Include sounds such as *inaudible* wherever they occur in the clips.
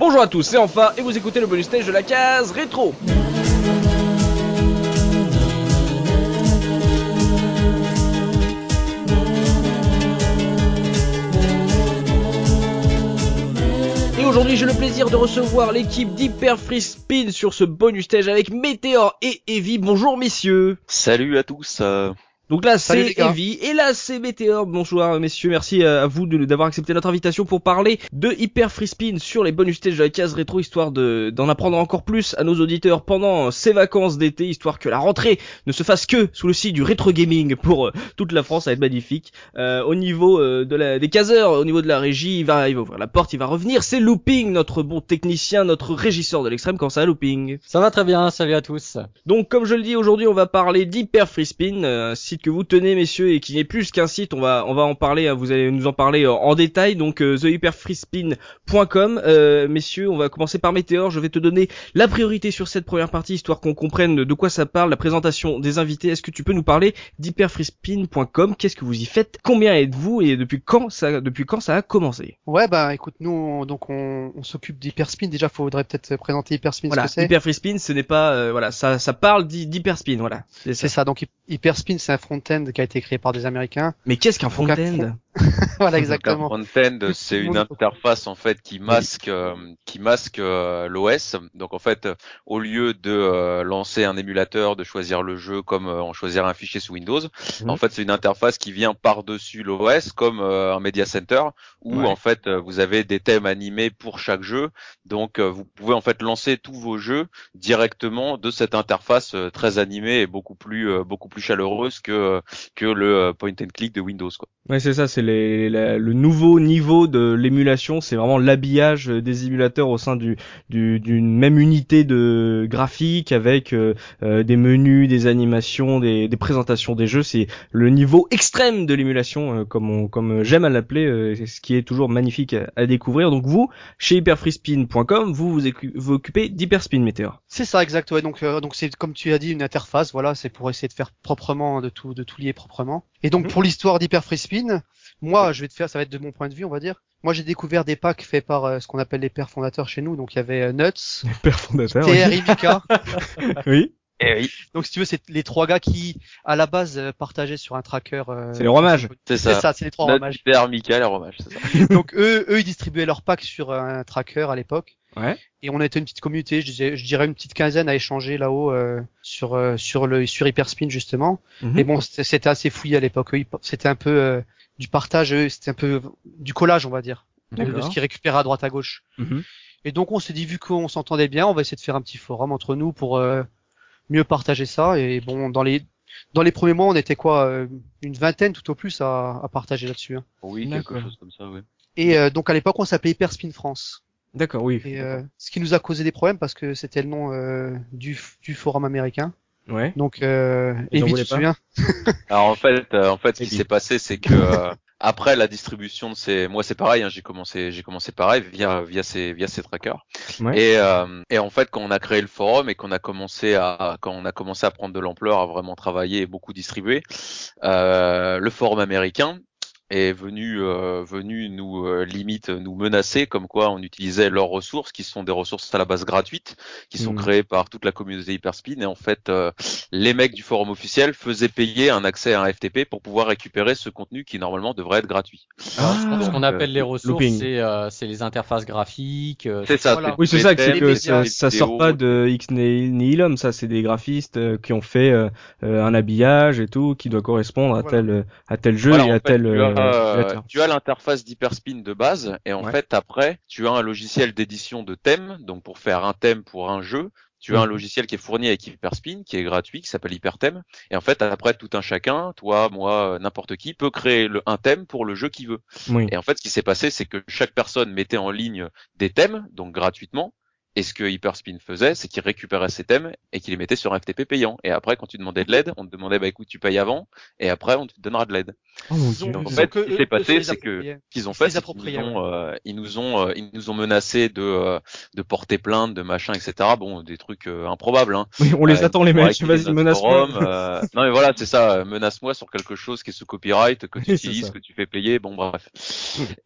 Bonjour à tous, c'est enfin et vous écoutez le bonus stage de la case rétro. Et aujourd'hui, j'ai le plaisir de recevoir l'équipe d'Hyper Free Speed sur ce bonus stage avec Météor et Evie. Bonjour messieurs. Salut à tous. Donc là, Salut, c'est. Evie et là, c'est Météor. Bonsoir messieurs, merci à vous d'avoir accepté notre invitation pour parler de Hyper Free Spin sur les bonus stages de la case rétro, histoire de d'en apprendre encore plus à nos auditeurs pendant ces vacances d'été, histoire que la rentrée ne se fasse que sous le signe du rétro gaming pour euh, toute la France, ça va être magnifique. Euh, au niveau euh, de la, des caseurs, au niveau de la régie, il va, il va ouvrir la porte, il va revenir. C'est Looping, notre bon technicien, notre régisseur de l'extrême. Quand ça, Looping? Ça va très bien, salut à tous. donc, comme je le dis aujourd'hui, on va parler d'Hyper Free Spin, euh, un site que vous tenez, messieurs, et qui n'est plus qu'un site. On va, on va en parler. hein, vous allez nous en parler euh, en détail. Donc, euh, thehyperfreespin.com, euh, messieurs. On va commencer par Météor. Je vais te donner la priorité sur cette première partie, histoire qu'on comprenne de quoi ça parle, la présentation des invités. Est-ce que tu peux nous parler d'hyperfreespin.com Qu'est-ce que vous y faites? Combien êtes-vous? Et depuis quand ça, depuis quand ça a commencé? Ouais, bah écoute, nous, on- donc on, on s'occupe d'Hyperspin. Déjà, faudrait peut-être présenter Hyperspin Voilà, ce que c'est. Hyper Free Spin, ce n'est pas, euh, voilà, ça, ça parle d'hy- d'Hyperspin, voilà. C'est ça. Ça. Donc Hy- Hyperspin, c'est un front-end qui a été créé par des Américains. Mais qu'est-ce qu'un front-end? *laughs* Voilà, donc exactement. Un front-end, *laughs* c'est une interface en fait qui masque, euh, qui masque euh, l'OS. Donc en fait, au lieu de euh, lancer un émulateur, de choisir le jeu comme euh, on choisirait un fichier sous Windows, Mhm. en fait c'est une interface qui vient par-dessus l'OS comme euh, un media center où Ouais. en fait euh, vous avez des thèmes animés pour chaque jeu. Donc euh, vous pouvez en fait lancer tous vos jeux directement de cette interface euh, très animée et beaucoup plus euh, beaucoup plus chaleureuse que que le euh, point and click de Windows quoi. Ouais, c'est ça, c'est le nouveau niveau de l'émulation, c'est vraiment l'habillage euh, des émulateurs au sein du du- d'une même unité de graphique avec euh, euh, des menus, des animations, des, des présentations des jeux. C'est le niveau extrême de l'émulation, euh, comme on, comme j'aime à l'appeler, euh, c'est ce qui est toujours magnifique à, à découvrir. Donc vous, chez hyperfreespin.com, vous vous occupez d'Hyperspin Meteor. C'est ça, exact. Ouais, donc euh, donc c'est comme tu as dit une interface. Voilà, c'est pour essayer de faire proprement, de tout de tout lier proprement. Et donc Mhm. pour l'histoire d'Hyperfreespin, moi, je vais te faire, ça va être de mon point de vue, on va dire. Moi, j'ai découvert des packs faits par euh, ce qu'on appelle les pères fondateurs chez nous. Donc il y avait euh, Nuts, Père fondateur. TR et Mika. Oui, *laughs* Et oui, Donc si tu veux, c'est les trois gars qui, à la base, euh, partageaient sur un tracker. euh, c'est les rois mages. c'est C'est ça. ça, c'est les trois Notre rois mages. Hyper Michael et Romage, c'est ça. *laughs* Donc eux, eux, ils distribuaient leur pack sur un tracker à l'époque. Ouais. Et on était une petite communauté, je, disais, je dirais une petite quinzaine à échanger là-haut euh, sur euh, sur le sur Hyperspin justement. Mhm. Mais bon, c'était assez fouillé à l'époque. C'était un peu euh, du partage, c'était un peu du collage, on va dire, de, ce qu'ils récupéraient à droite à gauche. Mhm. Et donc on s'est dit vu qu'on s'entendait bien, on va essayer de faire un petit forum entre nous pour euh, mieux partager ça. Et bon, dans les dans les premiers mois, on était quoi, euh, une vingtaine tout au plus à, à partager là-dessus. hein. Oui, D'accord. quelque chose comme ça, oui. Et euh, donc à l'époque, on s'appelait Hyperspin France. D'accord, oui. Et euh, ce qui nous a causé des problèmes parce que c'était le nom euh, du, du forum américain. Ouais. Donc, euh, voulaient tu te pas souviens *laughs* *laughs* Alors en fait, euh, en fait, ce qui s'est passé, c'est que euh, après la distribution de ces, moi c'est pareil, hein, j'ai commencé, j'ai commencé pareil via via ces via ces trackers. Ouais. Et euh, et en fait, quand on a créé le forum et qu'on a commencé à quand on a commencé à prendre de l'ampleur, à vraiment travailler et beaucoup distribuer, euh, le forum américain est venu euh, venu nous euh, limite nous menacer comme quoi on utilisait leurs ressources qui sont des ressources à la base gratuites qui sont Mhm. créées par toute la communauté Hyperspin et en fait euh, les mecs du forum officiel faisaient payer un accès à un FTP pour pouvoir récupérer ce contenu qui normalement devrait être gratuit. Alors, ce Ah. qu'on- ce qu'on appelle euh, les ressources, c'est euh, c'est les interfaces graphiques. euh, C'est ça. Voilà. Oui, c'est ça, que c'est que ça, ça sort pas de X Nihilum, ça, c'est des graphistes euh, qui ont fait un habillage et tout, qui doit correspondre à Voilà. tel à tel jeu Voilà, et à fait, tel euh, tu as l'interface d'Hyperspin de base et en Ouais. fait après tu as un logiciel d'édition de thèmes donc pour faire un thème pour un jeu tu as un Mhm. logiciel qui est fourni avec Hyperspin qui est gratuit qui s'appelle Hyperthème et en fait après tout un chacun toi moi n'importe qui peut créer le, un thème pour le jeu qu'il veut Oui. et en fait ce qui s'est passé c'est que chaque personne mettait en ligne des thèmes donc gratuitement et ce que Hyperspin faisait, c'est qu'il récupérait ces thèmes et qu'il les mettait sur un FTP payant. Et après, quand tu demandais de l'aide, on te demandait, bah écoute, tu payes avant, et après, on te donnera de l'aide. Oh mon dieu. Donc, en Ils fait, ce qui s'est passé, c'est que- qu'ils ont fait, les c'est qu'ils appropriés, nous ont, euh, ils nous ont, euh, ils nous ont menacé de, euh, de porter plainte, de machin, etc. Bon, des trucs euh, improbables. Hein. Oui, on les Euh, attend les mecs. Vas-y, menace-moi. forum, euh, *laughs* non mais voilà, c'est ça. euh, Menace-moi sur quelque chose qui est sous copyright, que tu utilises, que tu fais payer. Bon bref.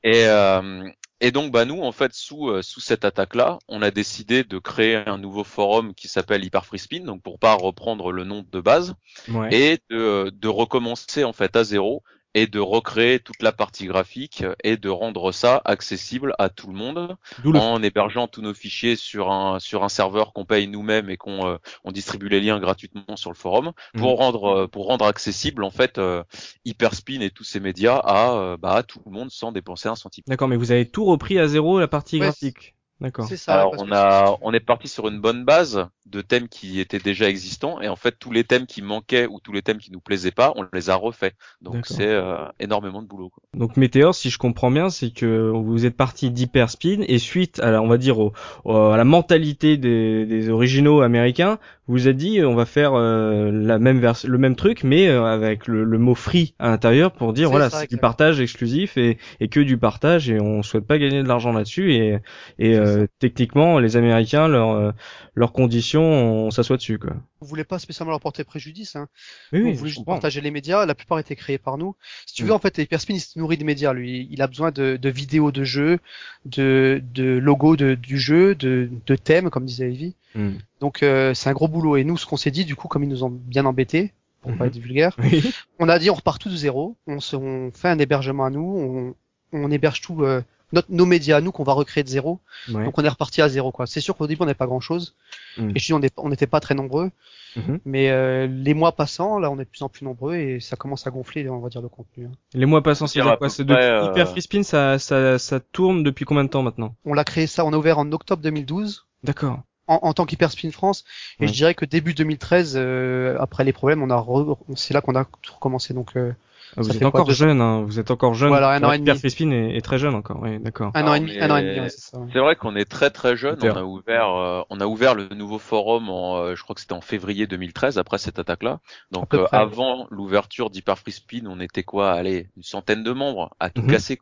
Et euh, et donc, bah nous, en fait, sous euh, sous cette attaque-là, on a décidé de créer un nouveau forum qui s'appelle Hyper Free Spin, donc pour pas reprendre le nom de base, Ouais. et de, de recommencer en fait à zéro et de recréer toute la partie graphique et de rendre ça accessible à tout le monde le en hébergeant tous nos fichiers sur un sur un serveur qu'on paye nous-mêmes et qu'on euh, on distribue les liens gratuitement sur le forum pour Mhm. rendre euh, pour rendre accessible en fait euh, Hyperspin et tous ces médias à euh, bah à tout le monde sans dépenser un centime. D'accord, mais vous avez tout repris à zéro la partie Ouais, graphique? D'accord. C'est ça. Alors parce on que- a on est parti sur une bonne base de thèmes qui étaient déjà existants et en fait tous les thèmes qui manquaient ou tous les thèmes qui nous plaisaient pas, on les a refaits. Donc D'accord. c'est euh, énormément de boulot. Quoi. Donc Météor, si je comprends bien, c'est que vous êtes parti d'Hyperspin et suite à la, on va dire au, au- à la mentalité des, des originaux américains, vous êtes dit euh, on va faire euh, la même le même truc mais euh, avec le, le mot free à l'intérieur pour dire voilà c'est du partage exclusif et, et que du partage et on souhaite pas gagner de l'argent là-dessus et, et euh, techniquement les Américains leurs euh, leurs conditions on s'assoit dessus quoi. On voulait pas spécialement leur porter préjudice. Hein. Oui on oui, voulait juste partager les médias. La plupart étaient créés par nous. Si tu Mm. veux, en fait, Hyperspin, il se nourrit de médias. Lui, il a besoin de, de vidéos de jeux, de, de logos de, du jeu, de, de thèmes, comme disait Evie. Hmm. Donc, euh, c'est un gros boulot. Et nous, ce qu'on s'est dit, du coup, comme ils nous ont bien embêtés, pour Mhm. pas être vulgaire, Oui. on a dit on repart tout de zéro. On, se, on fait un hébergement à nous. On, on héberge tout. euh, notre, nos médias à nous qu'on va recréer de zéro. Ouais. Donc on est reparti à zéro quoi. C'est sûr qu'au début on n'avait pas grand chose. Mm. Et je dis on n'était pas très nombreux. Mhm. Mais euh, les mois passant, là on est de plus en plus nombreux et ça commence à gonfler on va dire le contenu. hein. Les mois passants, c'est quoi C'est près, euh, Hyper Free Spin, ça, ça, ça tourne depuis combien de temps maintenant? On l'a créé ça, on a ouvert en octobre 2012 D'accord. En, en tant qu'Hyperspin France et Ouais. je dirais que début 2013 euh, après les problèmes, on a re- c'est là qu'on a tout recommencé donc euh, Ah, vous êtes quoi, encore deux jeune, hein. Vous êtes encore jeune. Voilà, un an et Hyper demi. Est, est très jeune encore. Oui, d'accord. un an et demi, un an et demi, ouais, c'est ça. ouais. C'est vrai qu'on est très très jeune. On a ouvert, euh, on a ouvert le nouveau forum en, euh, je crois que c'était en février 2013 après cette attaque-là. Donc euh, près. avant l'ouverture d'Hyper Free Spin, on était quoi, allez, une centaine de membres à tout Mhm. casser.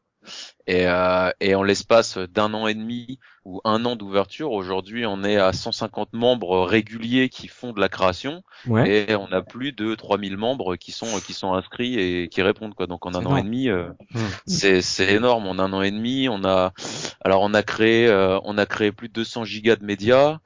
Et, euh, et en l'espace d'un an et demi ou un an d'ouverture, aujourd'hui on est à 150 membres réguliers qui font de la création Ouais. et on a plus de 3000 membres qui sont qui sont inscrits et qui répondent quoi. Donc en un an et demi, euh, Mhm. c'est c'est énorme. En un an et demi, on a alors on a créé euh, on a créé plus de 200 gigas de médias.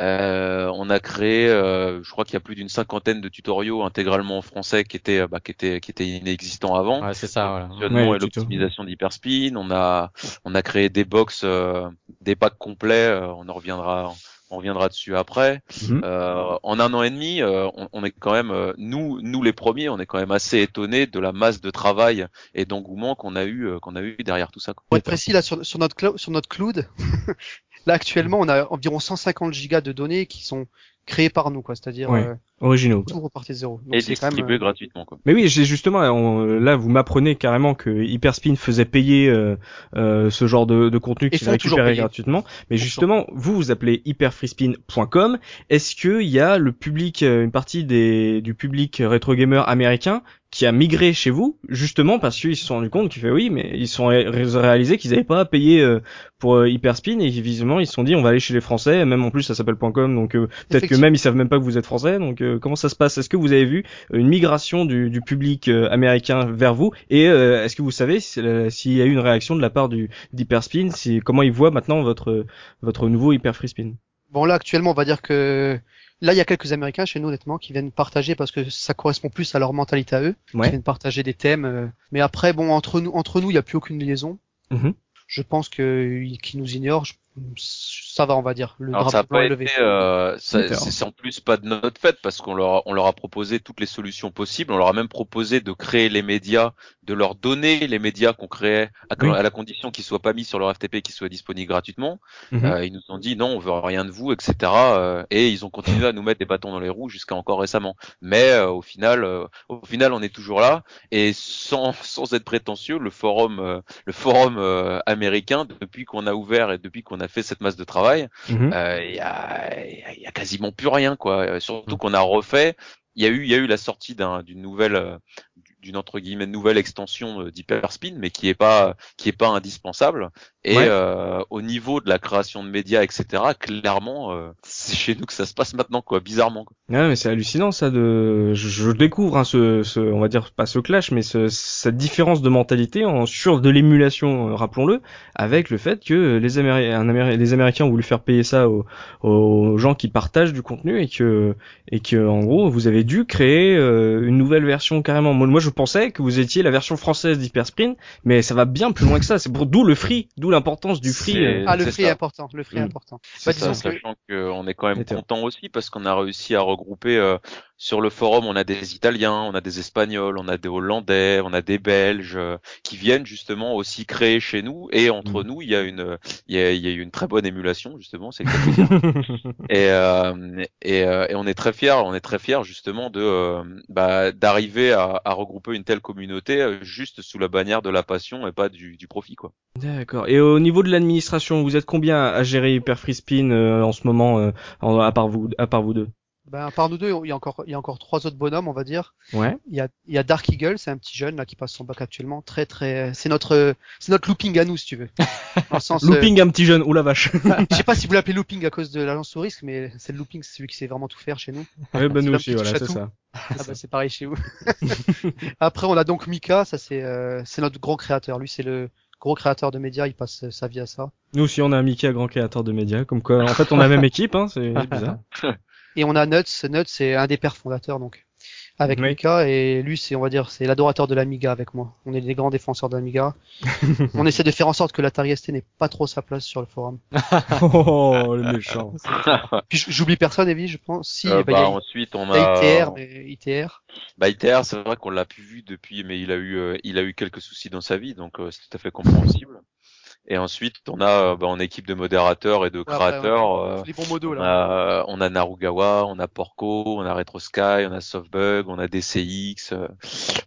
Euh, on a créé, euh, je crois qu'il y a plus d'une cinquantaine de tutoriaux intégralement en français qui étaient euh, bah, qui étaient qui étaient inexistants avant. Ouais, c'est ça, voilà. Ouais, et l'optimisation d'Hyperspin. On a on a créé des box, euh, des packs complets. euh, on en reviendra on reviendra dessus après. Mhm. Euh, en un an et demi, euh, on, on est quand même, euh, nous, nous les premiers, on est quand même assez étonnés de la masse de travail et d'engouement qu'on a eu, euh, qu'on a eu derrière tout ça. quoi. Pour être précis, là, sur, sur notre cloud, sur notre cloud, *laughs* là, actuellement, on a environ 150 gigas de données qui sont créées par nous, quoi. C'est-à-dire, euh, Originaux. quoi. tout repartait de zéro. Donc, Et c'est quand même, distribué euh, gratuitement. Quoi. Mais oui, j'ai justement on- là vous m'apprenez carrément que Hyperspin faisait payer euh, euh, ce genre de, de contenu qu'il récupérait payer. gratuitement. Mais justement, vous vous appelez hyperfreespin.com. Est-ce que il y a le public, euh, une partie des du public rétro gamer américain qui a migré chez vous justement parce qu'ils se sont rendus compte qu'ils fait oui, mais ils se sont ré- réalisés qu'ils n'avaient pas à payer euh, pour euh, Hyperspin et visiblement ils se sont dit on va aller chez les Français. Même en plus ça s'appelle .com donc euh, peut-être que même ils savent même pas que vous êtes français. Donc euh, comment ça se passe? Est-ce que vous avez vu une migration du, du public euh, américain vers vous? Et euh, est-ce que vous savez si- s'il y a eu une réaction de la part du d'Hyperspin? Si comment ils voient maintenant votre votre nouveau Hyper Free Spin Bon, là, actuellement, on va dire que là, il y a quelques Américains chez nous, honnêtement, qui viennent partager parce que ça correspond plus à leur mentalité à eux, qui Ouais. viennent partager des thèmes. euh. Mais après, bon, entre nous, entre nous, il n'y a plus aucune liaison. Mhm. Je pense que qu'ils nous ignorent. Ça va, on va dire. Le Alors ça a pas est levé. été, euh, c'est en plus pas de notre fait parce qu'on leur, a- on leur a proposé toutes les solutions possibles. On leur a même proposé de créer les médias, de leur donner les médias qu'on créait à, Oui. à la condition qu'ils soient pas mis sur leur FTP, qu'ils soient disponibles gratuitement. Mhm. Euh, ils nous ont dit non, on veut rien de vous, etc. euh, et ils ont continué à nous mettre des bâtons dans les roues jusqu'à encore récemment. Mais euh, au final, euh, au final, on est toujours là. Et sans, sans être prétentieux, le forum, euh, le forum euh, américain, depuis qu'on a ouvert et depuis qu'on a fait cette masse de travail, Mhm. euh, il y, a, y a- y a quasiment plus rien, quoi. Euh. Surtout qu'on a refait. Il y a eu, il y a eu la sortie d'un- d'une nouvelle, euh, d'une entre guillemets nouvelle extension d'Hyperspin, mais qui est pas qui est pas indispensable. Et Ouais. euh, au niveau de la création de médias, etc. Clairement, euh, *laughs* c'est chez nous que ça se passe maintenant, quoi. Bizarrement. Quoi. Ouais, mais c'est hallucinant ça de. Je, je découvre hein, ce, ce, on va dire pas ce clash, mais ce, cette différence de mentalité en sur de l'émulation, euh, rappelons-le, avec le fait que les, Améri un Améri- les Américains ont voulu faire payer ça aux, aux gens qui partagent du contenu et que et que en gros vous avez dû créer euh, une nouvelle version carrément. Moi, moi, je pensais que vous étiez la version française d'Hypersprint, mais ça va bien plus loin que ça. C'est pour d'où le free, d'où l'importance du free. Euh. Ah, le free ça. est important. Le free est Mm. important. C'est Bah, ça, sachant qu'on est quand même content aussi parce qu'on a réussi à regrouper euh, sur le forum, on a des Italiens, on a des Espagnols, on a des Hollandais, on a des Belges euh, qui viennent justement aussi créer chez nous et entre Mm. nous il y a une il y a, il y a eu une très bonne émulation justement, c'est *laughs* et, euh, et, euh, et on est très fiers, on est très fiers justement de euh, bah, d'arriver à, à regrouper une telle communauté juste sous la bannière de la passion et pas du, du profit quoi. D'accord. Et au niveau de l'administration, vous êtes combien à gérer Hyper Free Spin euh, en ce moment, euh, en- à part vous, à part vous deux? Ben, par nous deux, il y a encore, il y a encore trois autres bonhommes, on va dire. Ouais. Il y a, il y a Dark Eagle, c'est un petit jeune là qui passe son bac actuellement, très très, c'est notre, c'est notre looping à nous si tu veux. *laughs* Dans le sens, euh, Looping un petit jeune. Oula vache. *laughs* je sais pas si vous l'appelez looping à cause de l'agence au risque, mais c'est le looping, c'est celui qui sait vraiment tout faire chez nous. ouais, bah C'est nous aussi, voilà, à c'est ça. Ah bah c'est pareil chez vous. *laughs* Après on a donc Mika, ça c'est, euh, c'est notre grand créateur. Lui c'est le gros créateur de médias, il passe euh, sa vie à ça. Nous aussi, on a un Mickey, grand créateur de médias. Comme quoi, en fait, on a la même équipe, hein. C'est bizarre. Et on a Nuts, Nuts c'est un des pères fondateurs donc avec Oui. Mika et lui c'est on va dire c'est l'adorateur de l'Amiga avec moi. On est des grands défenseurs de l'Amiga. *laughs* on essaie de faire en sorte que l'Atari ST n'ait pas trop sa place sur le forum. *laughs* oh, le méchant. *laughs* Puis j'oublie personne Evie, je pense. Si Euh, bah, il bah, y a, ensuite on a a ITR mais ITR. Bah ITR, c'est vrai qu'on l'a plus vu depuis, mais il a eu, euh, il a eu quelques soucis dans sa vie, donc euh, c'est tout à fait compréhensible. Et ensuite, on a, euh, bah, en équipe de modérateurs et de Ouais, après, créateurs, on- euh, les bons modos on là. a, euh, on a Narugawa, on a Porco, on a RetroSky, on a Softbug, on a DCX, euh,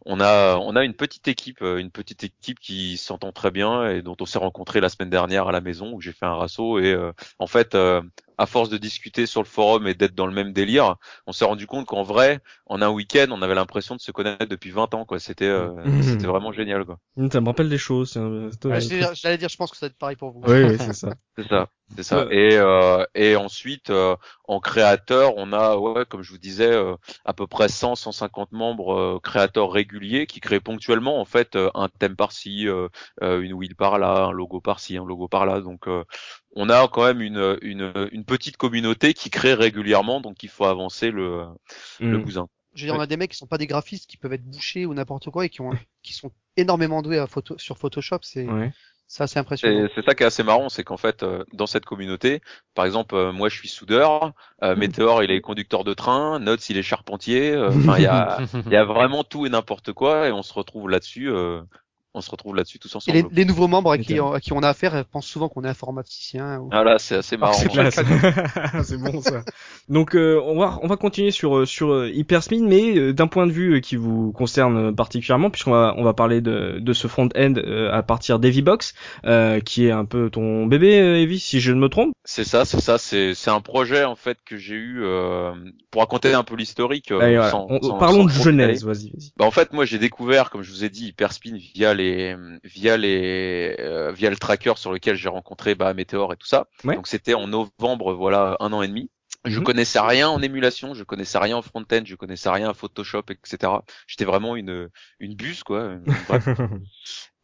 on a, on a une petite équipe, euh, une petite équipe qui s'entend très bien et dont on s'est rencontré la semaine dernière à la maison où j'ai fait un rasso et euh, en fait, euh, à force de discuter sur le forum et d'être dans le même délire, on s'est rendu compte qu'en vrai, en un week-end, on avait l'impression de se connaître depuis 20 ans, quoi. C'était, euh, Mhm. c'était vraiment génial, quoi. Ça me rappelle des choses. un- Ouais, J'allais dire, je pense que ça va être pareil pour vous. Oui, oui, *laughs* c'est ça. C'est ça, c'est ça. Ouais. Et euh, et ensuite euh, en créateur, on a ouais, comme je vous disais euh, à peu près 100 150 membres euh, créateurs réguliers qui créent ponctuellement en fait euh, un thème par-ci, euh, euh, une wheel par là, un logo par-ci, un logo par là. Donc euh, on a quand même une une une petite communauté qui crée régulièrement, donc il faut avancer le le Mm. bousin. Je veux dire, on a des mecs qui sont pas des graphistes, qui peuvent être bouchés ou n'importe quoi et qui ont, qui sont énormément doués à photo, sur Photoshop. C'est, Ouais. C'est impressionnant. Ça qui est assez marrant, c'est qu'en fait, euh, dans cette communauté, par exemple, euh, moi je suis soudeur, euh, Météor il est conducteur de train, Notes il est charpentier, euh, enfin il y a, *laughs* il y a vraiment tout et n'importe quoi et on se retrouve là-dessus, euh, on se retrouve là-dessus tous Et ensemble. les, les nouveaux membres à qui, à qui on a affaire pensent souvent qu'on est informaticien. Ou... Voilà, c'est assez Ah, marrant. c'est classe. *laughs* c'est bon ça. Donc euh, on va on va continuer sur euh, sur euh, Hyperspin, mais euh, d'un point de vue qui vous concerne particulièrement, puisqu'on va on va parler de de ce front-end euh, à partir d'Evibox, euh, qui est un peu ton bébé, euh, Evie, si je ne me trompe. C'est ça, c'est ça, c'est c'est un projet en fait que j'ai eu euh, pour raconter un peu l'historique. euh, On- sans- parlons sans de genèse, vas-y, vas-y. Bah en fait moi j'ai découvert comme je vous ai dit Hyperspin via les via les euh, via le tracker sur lequel j'ai rencontré bah Meteor et tout ça. Ouais. Donc c'était en novembre voilà un an et demi. Je Mhm. connaissais rien en émulation, je connaissais rien en front-end, je connaissais rien en Photoshop etc. J'étais vraiment une une buse quoi. *laughs* bref.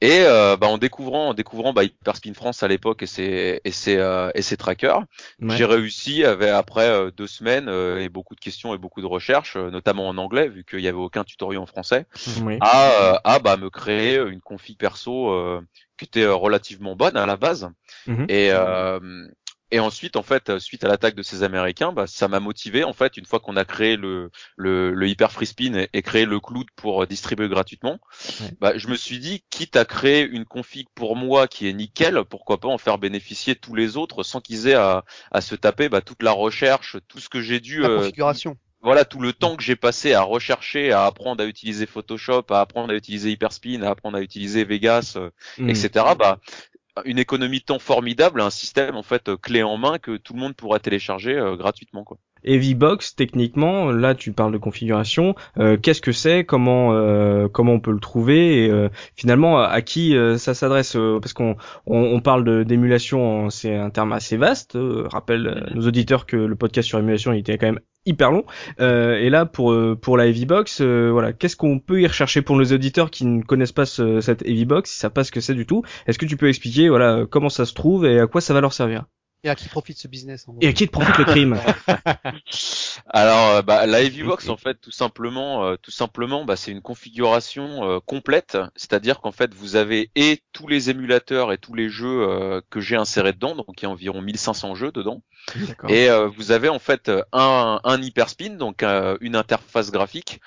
Et euh, bah, en découvrant en découvrant bah, Hyperspin France à l'époque et ses et ses euh, et ses trackers, Ouais. j'ai réussi avec, après euh, deux semaines euh, et beaucoup de questions et beaucoup de recherches, euh, notamment en anglais vu qu'il y avait aucun tutoriel en français Oui. à, euh, à bah, me créer une config perso euh, qui était relativement bonne à la base. Et, euh, et ensuite, en fait, euh, suite à l'attaque de ces Américains, bah, ça m'a motivé. En fait, une fois qu'on a créé le, le, le Hyper Free Spin et, et créé le cloud pour euh, distribuer gratuitement, Ouais. bah, je me suis dit, quitte à créer une config pour moi qui est nickel, pourquoi pas en faire bénéficier tous les autres sans qu'ils aient à, à se taper bah, toute la recherche, tout ce que j'ai dû La euh, configuration. voilà tout le temps que j'ai passé à rechercher, à apprendre à utiliser Photoshop, à apprendre à utiliser Hyperspin, à apprendre à utiliser Vegas, euh, Mm. etc. Bah une économie de temps formidable, un système en fait clé en main que tout le monde pourra télécharger euh, gratuitement quoi. Box techniquement, là tu parles de configuration, euh, qu'est-ce que c'est, comment euh, comment on peut le trouver et euh, finalement à qui ça s'adresse parce qu'on on, parle d'émulation, c'est un terme assez vaste. rappelle nos auditeurs que le podcast sur émulation il était quand même hyper long. et là pour pour la Box, voilà, qu'est-ce qu'on peut y rechercher pour nos auditeurs qui ne connaissent pas ce, cette Box, ils savent pas ce que c'est du tout? Est-ce que tu peux expliquer voilà comment ça se trouve et à quoi ça va leur servir? Et à qui profite ce business en Et à qui profite le crime? *laughs* Alors, euh, bah, la Box en fait, tout simplement, euh, tout simplement, bah, c'est une configuration euh, complète. C'est-à-dire qu'en fait, vous avez et tous les émulateurs et tous les jeux que j'ai insérés dedans, donc il y a environ 1500 jeux dedans. Et vous avez en fait un, un hyperspin, donc une interface graphique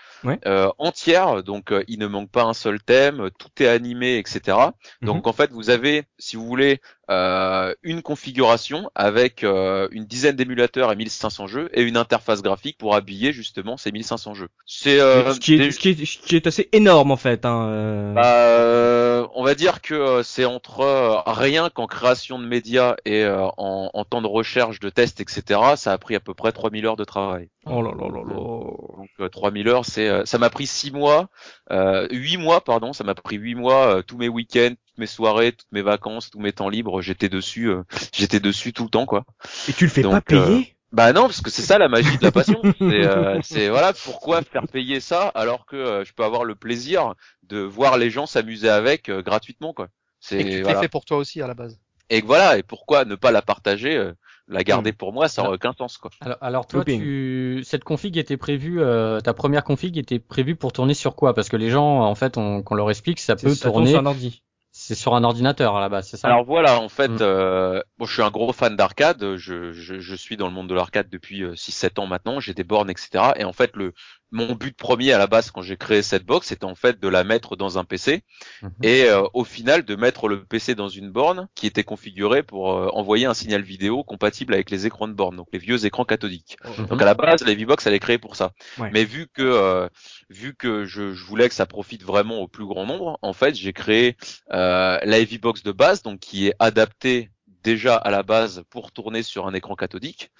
entière. Donc il ne manque pas un seul thème, tout est animé, etc. Donc mhm. en fait, vous avez, si vous voulez, euh, une configuration avec euh, une dizaine d'émulateurs et 1500 jeux et une interface graphique pour habiller justement ces 1500 jeux. C'est euh, ce, qui est, ce, qui est, ce, qui est, assez énorme en fait. Hein, euh. bah, on va dire que c'est entre rien qu'en création de médias et en, en, temps de recherche, de tests, etc. Ça a pris à peu près 3000 heures de travail. Oh là là là là. Donc 3000 heures, c'est ça m'a pris 6 mois, euh, 8 mois pardon, ça m'a pris 8 mois, tous mes week-ends, mes soirées, toutes mes vacances, tous mes temps libres, j'étais dessus, euh, j'étais dessus tout le temps quoi. Et tu le fais pas payer euh, Bah non, parce que c'est ça la magie de la passion. *laughs* Euh, c'est voilà pourquoi faire payer ça alors que je peux avoir le plaisir de voir les gens s'amuser avec gratuitement quoi. C'est et voilà. fait pour toi aussi à la base. Et voilà, et pourquoi ne pas la partager la garder hmm. pour moi, ça aurait aucun sens quoi. Alors, alors toi, tu... cette config était prévue, ta première config était prévue pour tourner sur quoi? Parce que les gens, en fait, on, qu'on leur explique, ça peut tourner sur un ordi. C'est sur un ordinateur à la base, c'est ça? Alors voilà, en fait, mm. euh, bon, je suis un gros fan d'arcade. Je, je, je, suis dans le monde de l'arcade depuis 6-7 euh, ans maintenant. J'ai des bornes, etc. Et en fait, le mon but premier à la base quand j'ai créé cette box, c'était en fait de la mettre dans un PC mhm. et euh, au final de mettre le PC dans une borne qui était configurée pour euh, envoyer un signal vidéo compatible avec les écrans de borne, donc les vieux écrans cathodiques. Mhm. Donc à la base, la V-Box elle est créée pour ça. Mais vu que euh, vu que je, je, voulais que ça profite vraiment au plus grand nombre, en fait j'ai créé la V-Box de base, donc qui est adaptée déjà à la base pour tourner sur un écran cathodique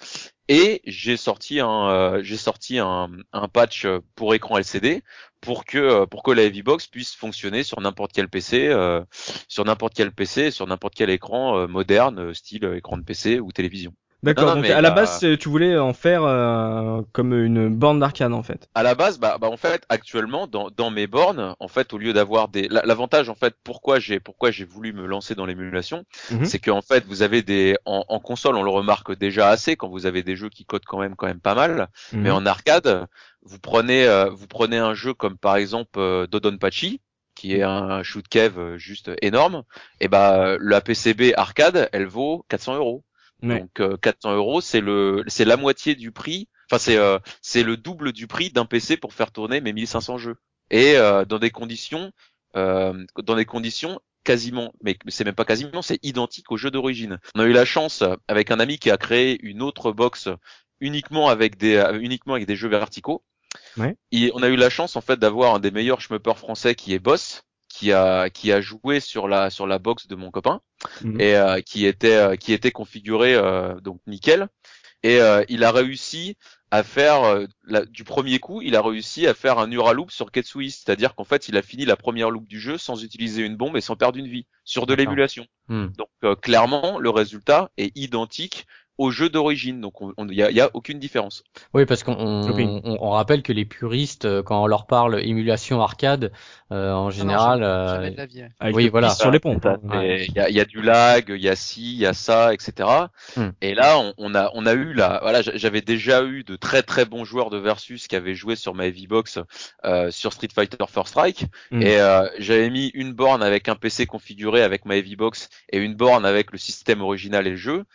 et j'ai sorti un euh, patch pour écran LCD pour que euh, pour que la Box puisse fonctionner sur n'importe quel PC euh, sur n'importe quel PC sur n'importe quel écran moderne style écran de PC ou télévision. D'accord. Donc à la base, tu voulais en faire euh, comme une borne d'arcade en fait. À la base, bah, bah en fait, actuellement, dans, dans mes bornes, en fait, au lieu d'avoir des, l'avantage en fait, pourquoi j'ai pourquoi j'ai voulu me lancer dans l'émulation, mhm. c'est qu'en fait, vous avez des en, en, console, on le remarque déjà assez quand vous avez des jeux qui codent quand même quand même pas mal, mhm. mais en arcade, vous prenez euh, vous prenez un jeu comme par exemple euh, Dodonpachi, qui est un shoot cave euh, juste énorme, et bah la PCB arcade, elle vaut 400 euros. Donc 400 euh, euros, c'est le, c'est la moitié du prix. Enfin, c'est euh, c'est le double du prix d'un PC pour faire tourner mes 1500 jeux. Et euh, dans des conditions, dans des conditions quasiment, mais c'est même pas quasiment, c'est identique au jeu d'origine. On a eu la chance avec un ami qui a créé une autre box uniquement avec des uniquement avec des jeux verticaux. Ouais. Et on a eu la chance en fait d'avoir un des meilleurs schmuppers français qui est Boss, qui a qui a joué sur la sur la box de mon copain mhm. et euh, qui était euh, qui était configuré euh, donc nickel et il a réussi à faire du premier coup, il a réussi à faire un Uraloop sur Ketsui, c'est-à-dire qu'en fait, il a fini la première loop du jeu sans utiliser une bombe et sans perdre une vie sur de l'émulation. Hmm. Donc clairement, le résultat est identique au jeu d'origine. Donc il y a, y a, aucune différence. Oui, parce qu'on on, on, rappelle que les puristes, euh, quand on leur parle émulation arcade, euh, en général, euh, oui, voilà, sur les pompes. Il y, a, y, a, du lag, il y a ci, il y a ça, etc. Hmm. Et là, on, on, a on a eu là, voilà, j'avais déjà eu de très très bons joueurs de versus qui avaient joué sur ma Heavy Box euh, sur Street Fighter First Strike, hmm. et euh, j'avais mis une borne avec un PC configuré avec ma Heavy Box et une borne avec le système original et le jeu.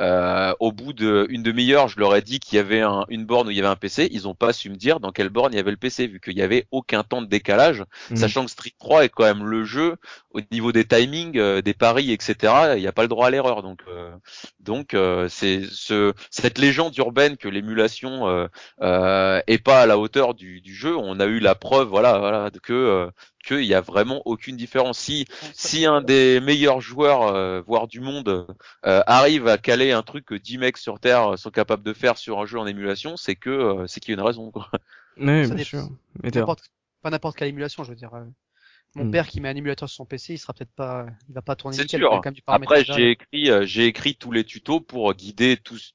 Euh, au bout d'une demi-heure, je leur ai dit qu'il y avait une borne où il y avait un PC. Ils ont pas su me dire dans quelle borne il y avait le PC, vu qu'il y avait aucun temps de décalage, mhm. sachant que Street 3 est quand même le jeu au niveau des timings, euh, des paris, etc. Il n'y a pas le droit à l'erreur. Donc, euh, donc c'est ce, cette légende urbaine que l'émulation est pas à la hauteur du, du, jeu. On a eu la preuve, voilà, voilà que qu'il y a vraiment aucune différence. Si si un des meilleurs joueurs, euh, voire du monde, euh, arrive à caler un truc que 10 mecs sur Terre sont capables de faire sur un jeu en émulation, c'est que euh, c'est qu'il y a une raison. Quoi. *laughs* Oui, Ça bien sûr. Mais t'as- N'importe- pas n'importe quelle émulation, je veux dire. euh, Mon Hmm. père qui met un émulateur sur son PC, il sera peut-être pas, il va pas tourner C'est nickel. sûr. Après, j'ai écrit euh, j'ai écrit tous les tutos pour guider tous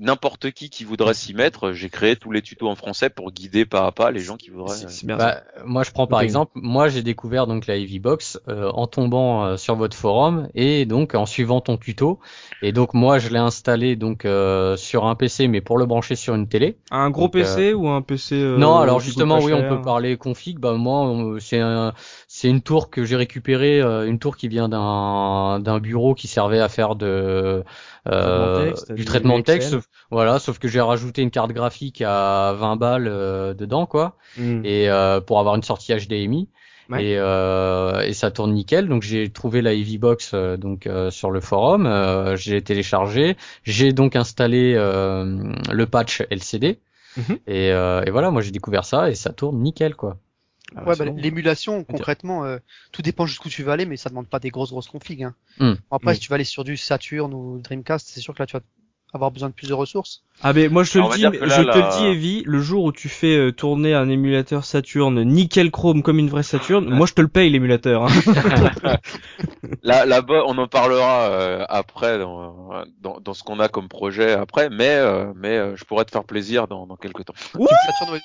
n'importe qui qui voudrait s'y mettre. J'ai créé tous les tutos en français pour guider pas à pas les gens qui voudraient. c'est euh, c'est bien ça. Bah, moi, je prends par exemple, moi j'ai découvert donc la Heavy Box euh, en tombant euh, sur votre forum et donc en suivant ton tuto. Et donc moi, je l'ai installé donc euh, sur un PC, mais pour le brancher sur une télé. Un gros Donc, euh, PC ou un PC euh, non, alors justement, oui, on peut parler config. Bah moi, c'est un, c'est une tour que j'ai récupérée, euh, une tour qui vient d'un d'un bureau qui servait à faire de euh, texte, du traitement de texte. Sauf- voilà, sauf que j'ai rajouté une carte graphique à 20 balles euh, dedans, quoi Hmm. et euh, pour avoir une sortie HDMI Ouais. et, euh, et ça tourne nickel donc j'ai trouvé la Heavy Box euh, donc euh, sur le forum euh, j'ai téléchargé j'ai donc installé euh, le patch LCD Mhm. et, euh, et voilà moi j'ai découvert ça et ça tourne nickel quoi Ah, Ouais, bah, bon. l'émulation, concrètement, euh, tout dépend jusqu'où tu vas aller, mais ça demande pas des grosses grosses configs. Hein. Hmm. Bon, Après, Oui. si tu vas aller sur du Saturn ou Dreamcast, c'est sûr que là, tu vas avoir besoin de plus de ressources. Ah ben moi je te Alors, le dis, là, je te le dis Evie, le jour où tu fais euh, tourner un émulateur Saturn nickel chrome comme une vraie Saturn, moi je te le paye l'émulateur. Hein. *laughs* Là, là-bas, on en parlera euh, après dans, dans, dans ce qu'on a comme projet après, mais euh, mais euh, je pourrais te faire plaisir dans, dans quelques temps. Saturn, ouais.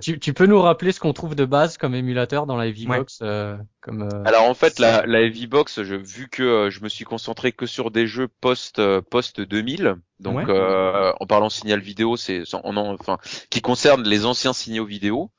Tu, tu peux nous rappeler ce qu'on trouve de base comme émulateur dans la Heavy Ouais. Box euh, comme euh, Alors en fait, la, la Heavy Box, je, vu que euh, je me suis concentré que sur des jeux post euh, post 2000, donc Ouais. euh, en parlant signal vidéo, c'est on en, enfin qui concerne les anciens signaux vidéo.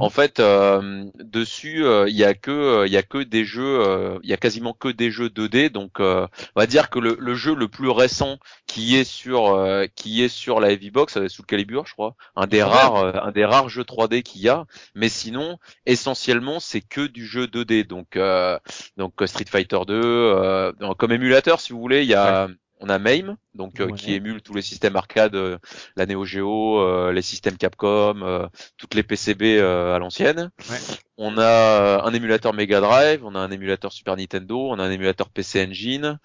En fait, euh, dessus, euh, il y a que euh, il y a que des jeux, euh, il y a quasiment que des jeux 2D. Donc euh, on va dire que le, le jeu le plus récent qui est sur euh, qui est sur la Heavy Box, euh, sous Calibur, je crois, un des rares euh, un des rares jeux 3D qu'il y a. Mais sinon, essentiellement, c'est que du jeu 2D. Donc euh, donc euh, Street Fighter 2 euh, donc, comme émulateur si vous voulez il y a on a MAME donc euh, Ouais. qui émule tous les systèmes arcade euh, la Neo Geo euh, les systèmes Capcom euh, toutes les PCB euh, à l'ancienne Ouais. on a euh, un émulateur Mega Drive on a un émulateur Super Nintendo on a un émulateur PC Engine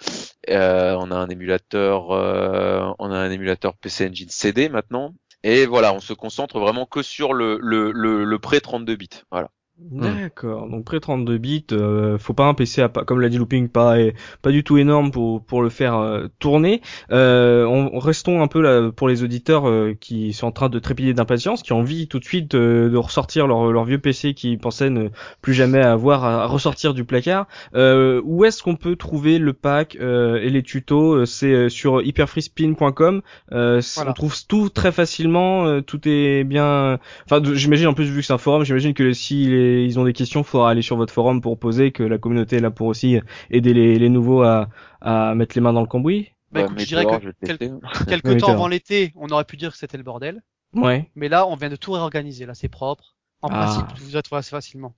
euh, on a un émulateur euh, on a un émulateur PC Engine CD maintenant et voilà on se concentre vraiment que sur le le le, le pré 32 bits voilà D'accord. Donc près 32 bits, euh, faut pas un PC à comme l'a dit Looping, pas pas du tout énorme pour pour le faire euh, tourner. Euh, on, restons un peu là pour les auditeurs euh, qui sont en train de trépider d'impatience, qui ont envie tout de suite euh, de ressortir leur leur vieux PC qui pensaient ne plus jamais avoir à ressortir du placard. Euh, où est-ce qu'on peut trouver le pack euh, et les tutos? C'est sur hyperfreespin.com. Euh, Voilà. On trouve tout très facilement. euh, tout est bien. Enfin, j'imagine en plus vu que c'est un forum, j'imagine que si les- ils ont des questions, faudra aller sur votre forum pour poser, que la communauté est là pour aussi aider les, les nouveaux à, à mettre les mains dans le cambouis. Bah, écoute, je dirais que quel- *laughs* quelques temps avant l'été, on aurait pu dire que c'était le bordel. Ouais. Mais là, on vient de tout réorganiser. Là, c'est propre. En Ah. principe, vous êtes assez facilement.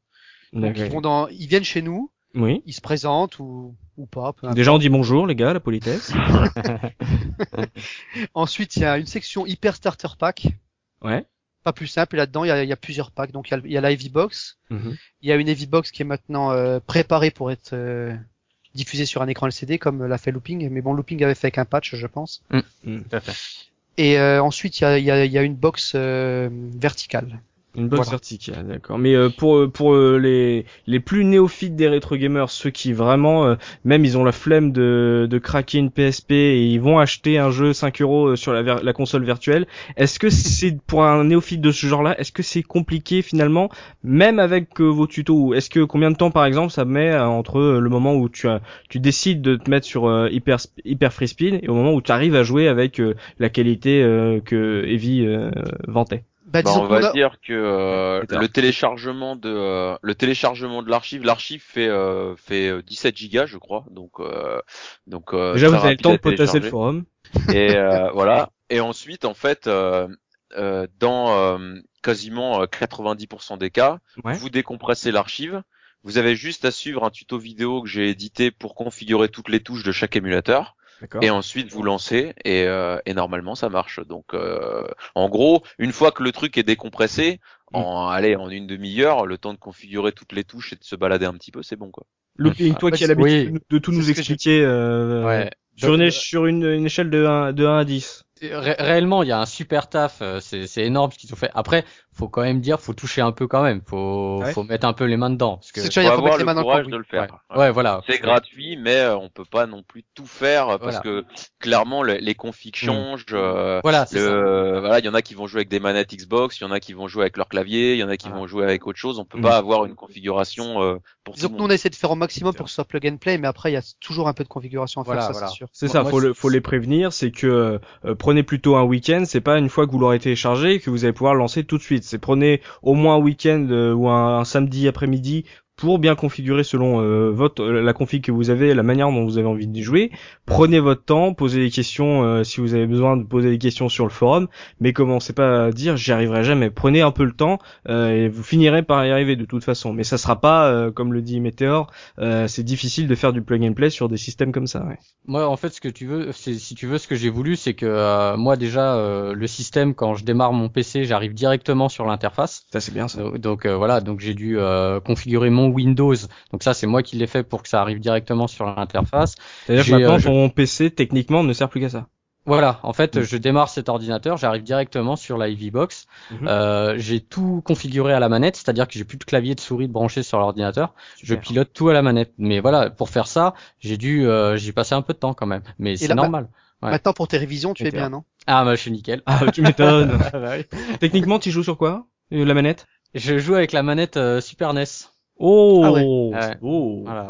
Donc, ils, vont dans... ils viennent chez nous, Oui. ils se présentent ou, ou pas. Déjà on dit bonjour les gars, la politesse. *laughs* Ensuite, il y a une section Hyper Starter Pack. Ouais. Pas plus simple. Et là-dedans, il y a, il y a plusieurs packs. Donc, il y a, il y a la Heavy Box. Mhm. Il y a une Heavy Box qui est maintenant euh, préparée pour être euh, diffusée sur un écran LCD, comme l'a fait Looping. Mais bon, Looping avait fait avec un patch, je pense. Mm. tout à fait. Et euh, ensuite, il y a, il y, a, il y a une box euh, verticale. Une box Voilà. verticale, d'accord. Mais euh, pour euh, pour euh, les les plus néophytes des rétro gamers, ceux qui vraiment euh, même ils ont la flemme de de craquer une PSP et ils vont acheter un jeu 5 euros euh, sur la la console virtuelle. Est-ce que c'est pour un néophyte de ce genre-là, est-ce que c'est compliqué finalement, même avec euh, vos tutos? Ou Est-ce que combien de temps par exemple ça met entre le moment où tu as tu décides de te mettre sur euh, hyper hyper free spin et au moment où tu arrives à jouer avec euh, la qualité euh, que Evie euh, vantait? Bah, Bah, on va a- dire que euh, le téléchargement de euh, le téléchargement de l'archive, l'archive fait euh, fait euh, 17 gigas, je crois. Donc euh, donc euh, Déjà très vous avez le temps de potasser le forum. Et euh, *laughs* voilà. Et ensuite, en fait, euh, euh, dans euh, quasiment euh, 90% des cas, Ouais. vous décompressez l'archive. Vous avez juste à suivre un tuto vidéo que j'ai édité pour configurer toutes les touches de chaque émulateur. Et ensuite vous lancez et, euh, et normalement ça marche. Donc euh, en gros, une fois que le truc est décompressé, en allez en une demi-heure, le temps de configurer toutes les touches et de se balader un petit peu, c'est bon quoi. Looping, toi bah, qui as l'habitude oui. de tout nous expliquer euh, Ouais. sur, une, sur une, une échelle de 1, de 1 à 10. Ré- réellement, il y a un super taf, euh, c'est c'est énorme ce qu'ils ont fait. Après, faut quand même dire, faut toucher un peu quand même, faut Ouais. faut mettre un peu les mains dedans. Parce que C'est Faut déjà, il faut avoir mettre les le mains dans le courage de le faire. ouais, ouais, voilà. C'est gratuit, mais euh, on peut pas non plus tout faire euh, parce Voilà. que clairement le- les configs changent. euh, Voilà, c'est ça. le, voilà, il y en a qui vont jouer avec des manettes Xbox, il y en a qui vont jouer avec leur clavier, il y en a qui Voilà. vont jouer avec autre chose. On peut Mm. pas avoir une configuration euh, pour tout Disons le que nous, on essayé de faire au maximum pour que ce soit plug and play, mais après, il y a toujours un peu de configuration à faire, Voilà, ça, voilà. c'est sûr. C'est ça, moi, faut, le, faut les prévenir, c'est que euh, prenez plutôt un week-end, c'est pas une fois que vous l'aurez téléchargé que vous allez pouvoir lancer tout de suite. C'est prenez au moins un week-end euh, ou un, un samedi après-midi pour bien configurer selon euh, votre euh, la config que vous avez, la manière dont vous avez envie d'y jouer. Prenez votre temps, posez des questions euh, si vous avez besoin de poser des questions sur le forum, mais commencez pas à dire j'y arriverai jamais. Prenez un peu le temps euh, et vous finirez par y arriver de toute façon. Mais ça sera pas, euh, comme le dit Meteor, euh, c'est difficile de faire du plug and play sur des systèmes comme ça. Ouais. Moi, en fait, ce que tu veux, c'est si tu veux, ce que j'ai voulu, c'est que euh, moi déjà, euh, le système, quand je démarre mon PC, j'arrive directement sur l'interface. Ça c'est bien ça. Donc, donc, euh, voilà, donc j'ai dû euh, configurer mon Windows. Donc ça, c'est moi qui l'ai fait pour que ça arrive directement sur l'interface. C'est-à-dire que maintenant euh, je- ton PC techniquement ne sert plus qu'à ça. Voilà, en fait, Mm. je démarre cet ordinateur, j'arrive directement sur la Ivy Box. Mhm. Euh, j'ai tout configuré à la manette, c'est-à-dire que j'ai plus de clavier de souris de branché sur l'ordinateur. Je pilote tout à la manette. Mais voilà, pour faire ça, j'ai dû, euh, j'ai passé un peu de temps quand même. Mais c'est bah- normal. Ouais. Maintenant, pour tes révisions, tu es bien, non? Ah, bah, je suis nickel. Ah tu m'étonnes. Ah, *laughs* bah techniquement tu joues sur quoi Euh, La manette? Je joue avec la manette euh, Super NES. Oh, Ah ouais. Ouais. oh. Voilà.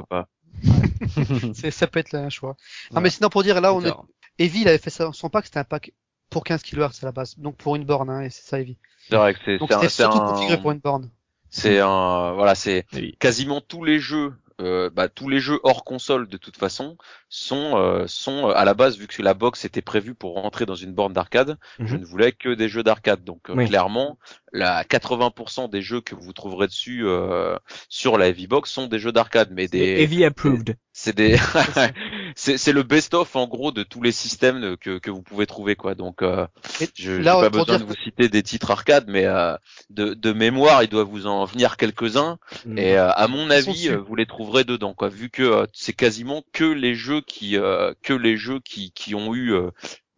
*laughs* Ça peut être un choix. Non, mais sinon, pour dire, là, on est... Evie, il avait fait ça, son pack, c'était un pack pour 15 kHz à la base. Donc, pour une borne, hein, et c'est ça, Evie. C'est vrai que c'est Donc, c'est un, c'était c'est surtout un- configuré pour une borne. c'est un voilà c'est Oui. quasiment tous les jeux euh, bah, tous les jeux hors console de toute façon sont euh, sont euh, à la base vu que la box était prévue pour rentrer dans une borne d'arcade je Mhm. ne voulais que des jeux d'arcade donc euh, Oui. clairement la 80% des jeux que vous trouverez dessus euh, sur la Heavy Box sont des jeux d'arcade mais des Heavy approved. c'est des *laughs* *laughs* c'est c'est le best of en gros de tous les systèmes de- que que vous pouvez trouver quoi donc euh, je j'ai là, pas besoin dire de vous citer des titres arcade mais euh, de de mémoire il doit vous en venir quelques-uns Mm. et euh, à mon avis euh, vous les trouverez dedans quoi vu que euh, c'est quasiment que les jeux qui euh, que les jeux qui qui ont eu euh,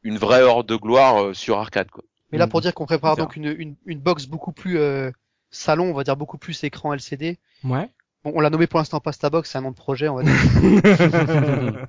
une vraie heure de gloire euh, sur arcade quoi Mais là, pour dire qu'on prépare donc une, une, une box beaucoup plus euh, salon, on va dire beaucoup plus écran LCD. Ouais. Bon, on l'a nommé pour l'instant Pasta Box, c'est un nom de projet, on va dire. *laughs*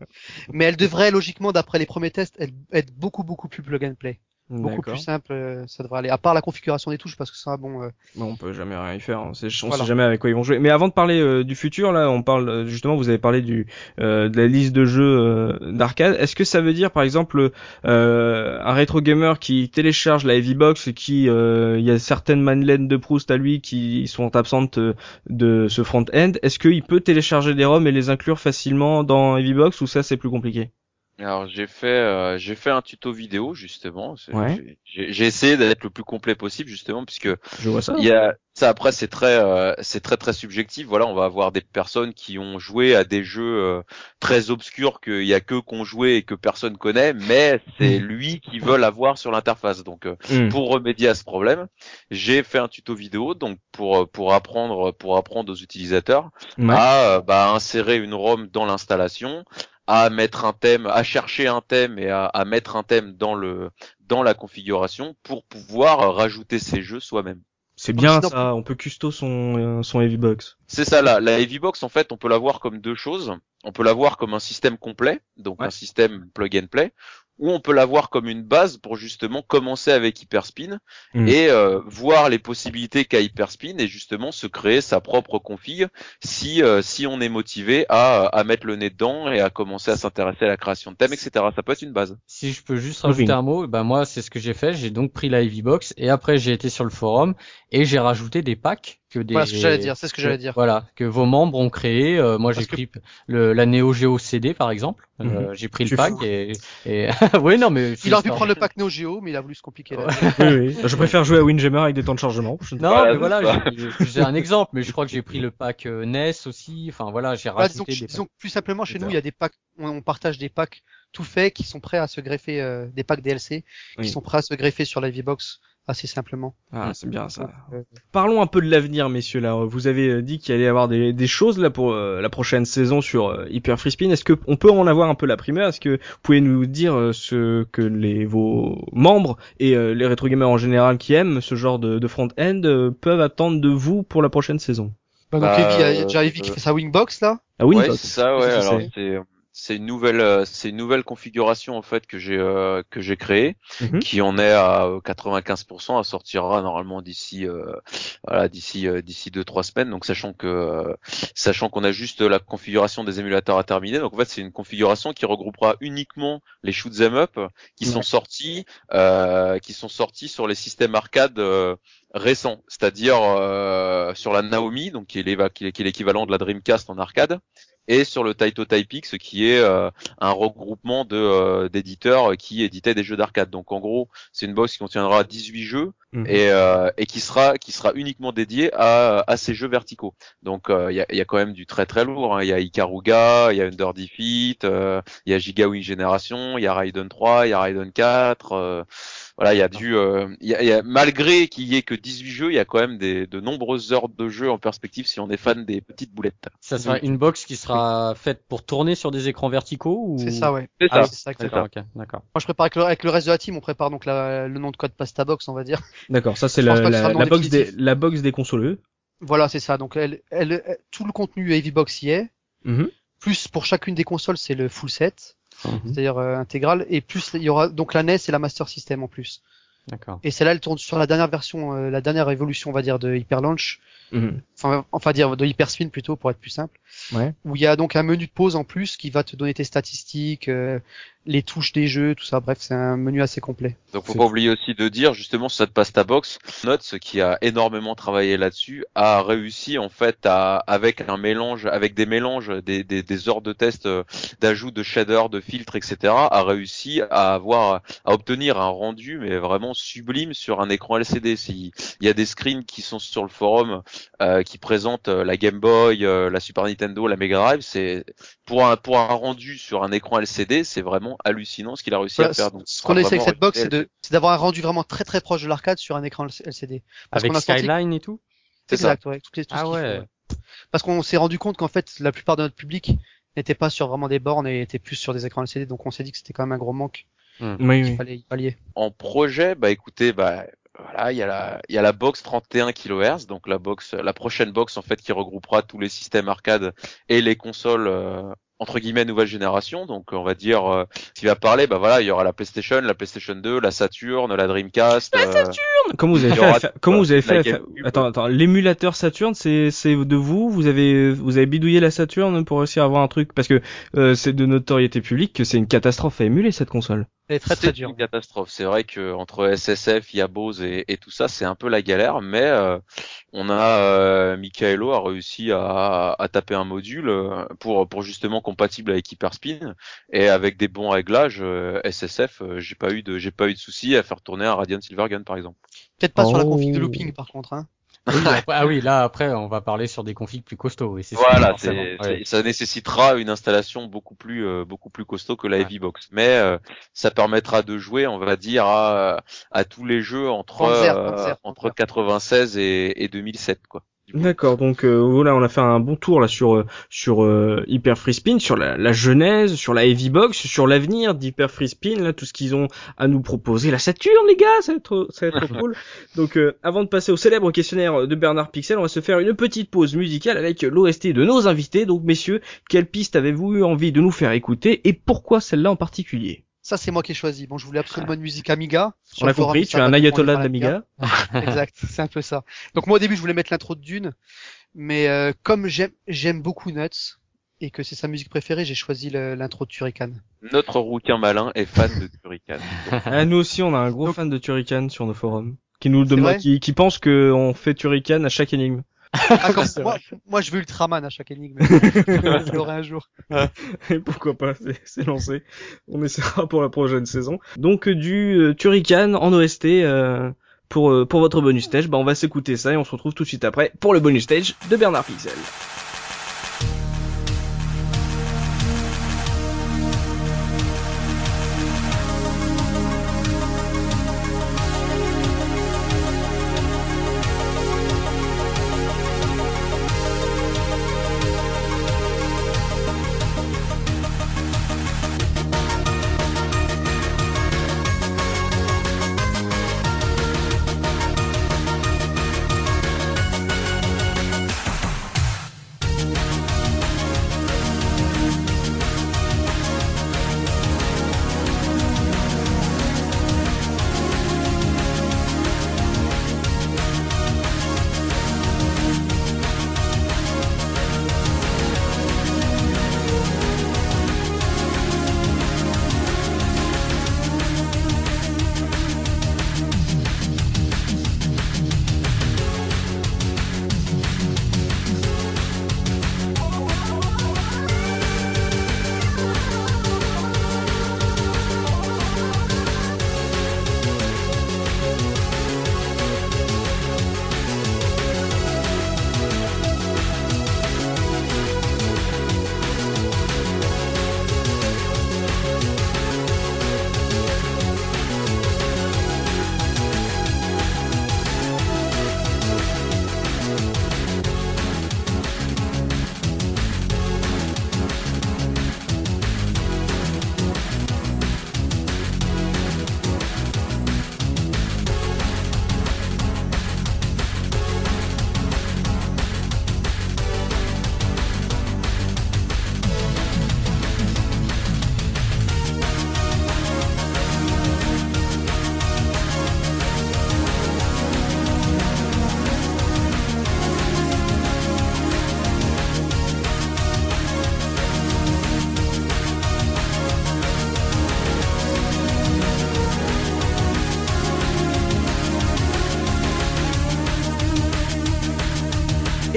Mais elle devrait, logiquement, d'après les premiers tests, être, être beaucoup, beaucoup plus plug and play. Beaucoup plus simple, euh, ça devrait aller. À part la configuration des touches, parce que ça, bon, euh, Bon, on peut jamais rien y faire. On sait, on Voilà. sait jamais avec quoi ils vont jouer. Mais avant de parler euh, du futur, là, on parle euh, justement. Vous avez parlé du euh, de la liste de jeux euh, d'arcade. Est-ce que ça veut dire, par exemple, euh, un rétro gamer qui télécharge la Heavy Box et qui euh, il y a certaines Madeleine de Proust à lui qui sont absentes de ce front-end. Est-ce qu'il peut télécharger des ROM et les inclure facilement dans Heavy Box ou ça c'est plus compliqué? Alors j'ai fait euh, j'ai fait un tuto vidéo justement Ouais. j'ai- essayé d'être le plus complet possible justement puisque Je vois ça. Il y a ça après c'est très euh, c'est très très subjectif. Voilà, on va avoir des personnes qui ont joué à des jeux euh, très obscurs qu'il y a que qu'on joué et que personne connaît, mais c'est lui qui veut l'avoir sur l'interface. Donc euh, Hmm. pour remédier à ce problème, j'ai fait un tuto vidéo donc pour pour apprendre pour apprendre aux utilisateurs Ouais. à euh, bah, insérer une ROM dans l'installation, à mettre un thème, à chercher un thème et à, à mettre un thème dans le dans la configuration pour pouvoir rajouter ces jeux soi-même. C'est bien Sinon- ça. On peut custo son euh, son Heavy Box. C'est ça là, la Heavy Box en fait, on peut la voir comme deux choses. On peut la voir comme un système complet, donc Ouais. un système plug and play, ou on peut la voir comme une base pour justement commencer avec Hyperspin Mm. et euh, voir les possibilités qu'a Hyperspin et justement se créer sa propre config si euh, si on est motivé à à mettre le nez dedans et à commencer à s'intéresser à la création de thèmes, etc. Ça peut être une base. Si je peux juste rajouter un mot, ben moi c'est ce que j'ai fait. J'ai donc pris la Heavy Box et après j'ai été sur le forum et j'ai rajouté des packs que des. voilà ce que j'allais dire, c'est ce que j'allais dire. Voilà, que vos membres ont créé. Euh, moi j'ai que- pris le, la Neo Geo CD par exemple. Euh, j'ai pris le pack fous. et, et... *laughs* oui non mais Il aurait pu prendre le pack Neo Geo, mais il a voulu se compliquer. là. oui, oui. Je préfère jouer à Windjammer avec des temps de chargement. Je Non, mais voilà, j'ai- un exemple, mais je crois que j'ai pris le pack euh, NES aussi. Enfin voilà, j'ai disons, rajouté que- des. disons plus simplement, chez nous, il y a des packs, on, on partage des packs tout faits qui sont prêts à se greffer, euh, des packs DLC Oui. qui sont prêts à se greffer sur la V-Box assez simplement. Ah, c'est bien ça. Euh, Parlons un peu de l'avenir, messieurs. Là, vous avez euh, dit qu'il allait y avoir des, des choses là pour euh, la prochaine saison sur euh, Hyper Free Spin. Est-ce que on peut en avoir un peu la primeur? Est-ce que vous pouvez nous dire euh, ce que les vos membres et euh, les rétro gamers en général qui aiment ce genre de, de front-end euh, peuvent attendre de vous pour la prochaine saison? Bah, donc Bah, il y a- il y a déjà Evie qui fait sa wingbox là? Ah oui, ouais, c'est ça, ouais. Alors c'est c'est une nouvelle euh, c'est une nouvelle configuration en fait que j'ai euh, que j'ai créée Mhm. qui en est à euh, 95% elle sortira normalement d'ici euh, voilà d'ici euh, d'ici deux trois semaines. Donc sachant que euh, sachant qu'on a juste la configuration des émulateurs à terminer. Donc en fait c'est une configuration qui regroupera uniquement les shoot 'em up qui sont sortis euh, qui sont sortis sur les systèmes arcade euh, récents. C'est-à-dire euh, sur la Naomi donc qui est l'équivalent de la Dreamcast en arcade et sur le Taito Typix qui est euh, un regroupement de euh, d'éditeurs qui éditaient des jeux d'arcade. Donc en gros, c'est une box qui contiendra 18 jeux Mhm. et, euh, et qui sera qui sera uniquement dédiée à, à ces jeux verticaux. Donc euh, il y, a, y a quand même du très très lourd. hein. Il y a Ikaruga, il y a Under Defeat, euh, il y a Giga Wing Generation, il y a Raiden 3, il y a Raiden 4. Voilà, il y a du, euh, il y a, il y a- malgré qu'il y ait que 18 jeux, il y a quand même des, de nombreuses heures de jeu en perspective si on est fan des petites boulettes. Ça sera une box qui sera faite pour tourner sur des écrans verticaux ou? C'est ça, ouais. C'est Ah, ça. C'est ça, D'accord, exactement. ok, d'accord. Moi, je prépare avec le, avec le reste de la team, on prépare donc la- le nom de code Pastabox, on va dire. D'accord, ça c'est la, que la, box des la box des consoleux. Voilà, c'est ça. Donc, elle, elle, elle- tout le contenu Heavy Box y est. Mhm. Plus pour chacune des consoles, c'est le full set, Mhm, c'est-à-dire euh, intégral. Et plus, il y aura donc la NES et la Master System en plus. D'accord. Et celle-là, elle tourne sur la dernière version, euh, la dernière évolution, on va dire, de Hyper Launch. Mhm. Enfin, enfin dire de Hyper Spin plutôt, pour être plus simple. Ouais. Où il y a donc un menu de pause en plus qui va te donner tes statistiques, euh, les touches des jeux, tout ça. Bref, c'est un menu assez complet. Donc faut pas oublier aussi de dire justement sur cette pasta box, Notes qui a énormément travaillé là-dessus a réussi en fait à avec un mélange, avec des mélanges, des, des, des heures de test, euh, d'ajout de shaders, de filtres, etc. a réussi à avoir à obtenir un rendu mais vraiment sublime sur un écran LCD. Si- Il y a des screens qui sont sur le forum euh, qui présentent euh, la Game Boy, euh, la Super Nintendo, la Mega Drive, c'est pour un pour un rendu sur un écran LCD, c'est vraiment hallucinant ce qu'il a réussi Voilà, à faire. Donc, ce qu'on essaie avec cette box, c'est original. de, c'est d'avoir un rendu vraiment très très proche de l'arcade sur un écran LCD. Parce Avec qu'on a senti- Skyline et tout? C'est ça. Exact, ouais, toutes les, tout ce Ah faut, ouais. Parce qu'on s'est rendu compte qu'en fait, la plupart de notre public n'était pas sur vraiment des bornes et était plus sur des écrans LCD, donc on s'est dit que c'était quand même un gros manque. Oui, Il oui. fallait y pallier. en projet, bah écoutez, bah voilà, il y a la il y a la box 31 kHz, donc la box la prochaine box en fait qui regroupera tous les systèmes arcade et les consoles euh, entre guillemets nouvelle génération. Donc on va dire euh, qui va parler, bah voilà, il y aura la PlayStation, la PlayStation 2, la Saturn, la Dreamcast. euh, Comment vous avez Il y fait aura vous avez fait La. Attends, attends. L'émulateur Saturn, c'est c'est de vous? Vous avez vous avez bidouillé la Saturn pour réussir à avoir un truc? Parce que euh, c'est de notoriété publique que c'est une catastrophe à émuler cette console. Très très c'est une catastrophe. C'est vrai que entre SSF, Yabos et, et tout ça, c'est un peu la galère, mais euh, on a euh, Michaelo a réussi à, à taper un module euh, pour pour justement compatible avec Hyperspin et avec des bons réglages euh, SSF, euh, j'ai pas eu de j'ai pas eu de soucis à faire tourner un Radiant Silvergun par exemple. Peut-être pas sur la Oh. config de looping par contre. Hein. Oui, *laughs* après- ah oui, là après on va parler sur des configs plus costauds. Oui, c'est ça, Voilà, Ouais. ça nécessitera une installation beaucoup plus euh, beaucoup plus costaud que la Ouais. Heavy Box, mais euh, ça permettra de jouer, on va dire, à, à tous les jeux entre Panzer, euh, Panzer, entre Panzer. 96 et, et 2007 quoi. D'accord, donc euh, voilà, on a fait un bon tour là sur euh, sur euh, Hyper Free Spin, sur la, la genèse, sur la Heavy Box, sur l'avenir d'Hyper Free Spin, là tout ce qu'ils ont à nous proposer. La Saturne, les gars, ça va être, ça va être trop *laughs* cool. Donc euh, avant de passer au célèbre questionnaire de Bernard Pixel, on va se faire une petite pause musicale avec l'OST de nos invités. Donc messieurs, quelle piste avez-vous eu envie de nous faire écouter et pourquoi celle-là en particulier? Ça c'est moi qui ai choisi. Bon, je voulais absolument une musique Amiga. Sur On a compris, tu es un ayatollah de l'Amiga. *laughs* exact, c'est un peu ça. Donc moi au début je voulais mettre l'intro de Dune, mais euh, comme j'aime j'aime beaucoup Nuts et que c'est sa musique préférée, j'ai choisi le- l'intro de Turrican. Notre rouquin malin est fan de Turrican. *laughs* Ah, nous aussi, on a un gros Donc- fan de Turrican sur nos forums, qui nous demande, qui, qui pense que on fait Turrican à chaque énigme. Ah, *laughs* moi, moi je veux Ultraman à chaque énigme. *laughs* je l'aurai un jour. Et pourquoi pas, c'est- c'est lancé. On essaiera pour la prochaine saison. Donc euh, du euh, Turrican en OST euh, pour euh, pour votre bonus stage, bah on va s'écouter ça et on se retrouve tout de suite après pour le bonus stage de Bernard Pixel.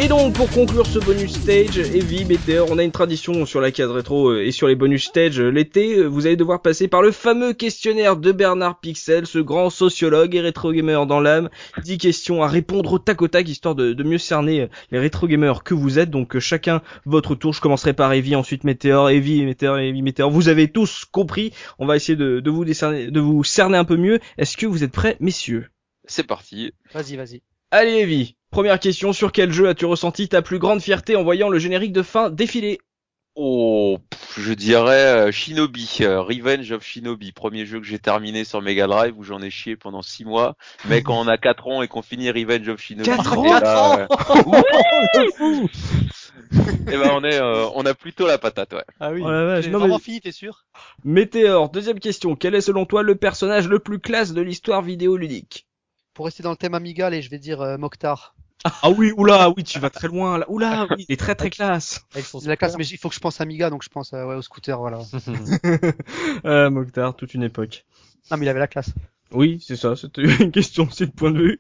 Et donc pour conclure ce bonus stage, Evie, Meteor, on a une tradition sur la case rétro euh, et sur les bonus stage euh, l'été, euh, vous allez devoir passer par le fameux questionnaire de Bernard Pixel, ce grand sociologue et rétro gamer dans l'âme, 10 questions à répondre au tac au tac histoire de, de mieux cerner les rétro gamers que vous êtes, donc chacun votre tour, je commencerai par Evie, ensuite Meteor, Evie, Meteor, Evie, Meteor, vous avez tous compris, on va essayer de, de vous décerner, de vous cerner un peu mieux, est-ce que vous êtes prêts messieurs? C'est parti. Vas-y, vas-y. Allez Evie, première question, sur quel jeu as-tu ressenti ta plus grande fierté en voyant le générique de fin défiler? Oh, je dirais euh, Shinobi, euh, Revenge of Shinobi, premier jeu que j'ai terminé sur Mega Drive où j'en ai chié pendant 6 mois. Mais quand on a 4 ans et qu'on finit Revenge of Shinobi, Quatre et ans là, *laughs* Fou. *laughs* Eh ben on est, euh, on a plutôt la patate, ouais. Ah oui. Oh la vache, J'ai non, vraiment mais- fini, t'es sûr? Météor, deuxième question, quel est selon toi le personnage le plus classe de l'histoire vidéoludique? Pour rester dans le thème amigal, et je vais dire euh, Mokhtar. Ah oui, oula, oui, tu vas très loin là. Oula, oui, il est très très *laughs* classe. C'est la classe, mais il faut que je pense Amiga, donc je pense euh, ouais, au scooter, voilà. ah, *laughs* Mokhtar, toute une époque. Non, mais il avait la classe. Oui, c'est ça, c'était *laughs* une question, c'est le point de vue.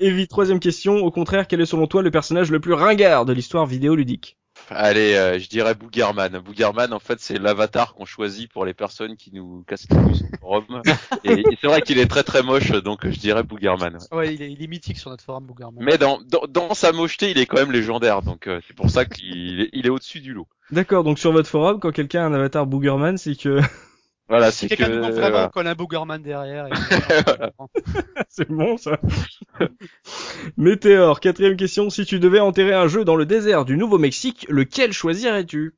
Evie, troisième question, au contraire, quel est selon toi le personnage le plus ringard de l'histoire vidéoludique? Allez, euh, je dirais Boogerman. Boogerman, en fait, c'est l'avatar qu'on choisit pour les personnes qui nous cassent les couilles sur le forum. *laughs* Et, et c'est vrai qu'il est très très moche, donc je dirais Boogerman. ouais. Ouais, il est, il est mythique sur notre forum, Boogerman. Mais dans, dans, dans sa mocheté, il est quand même légendaire, donc euh, c'est pour ça qu'il est, il est au-dessus du lot. D'accord, donc sur votre forum, quand quelqu'un a un avatar Boogerman, c'est que *laughs* Voilà, c'est que... quelqu'un nous vraiment voilà. colle un Boogerman derrière. *laughs* Et... c'est bon ça. *laughs* Météor, quatrième question, si tu devais enterrer un jeu dans le désert du Nouveau-Mexique, lequel choisirais-tu?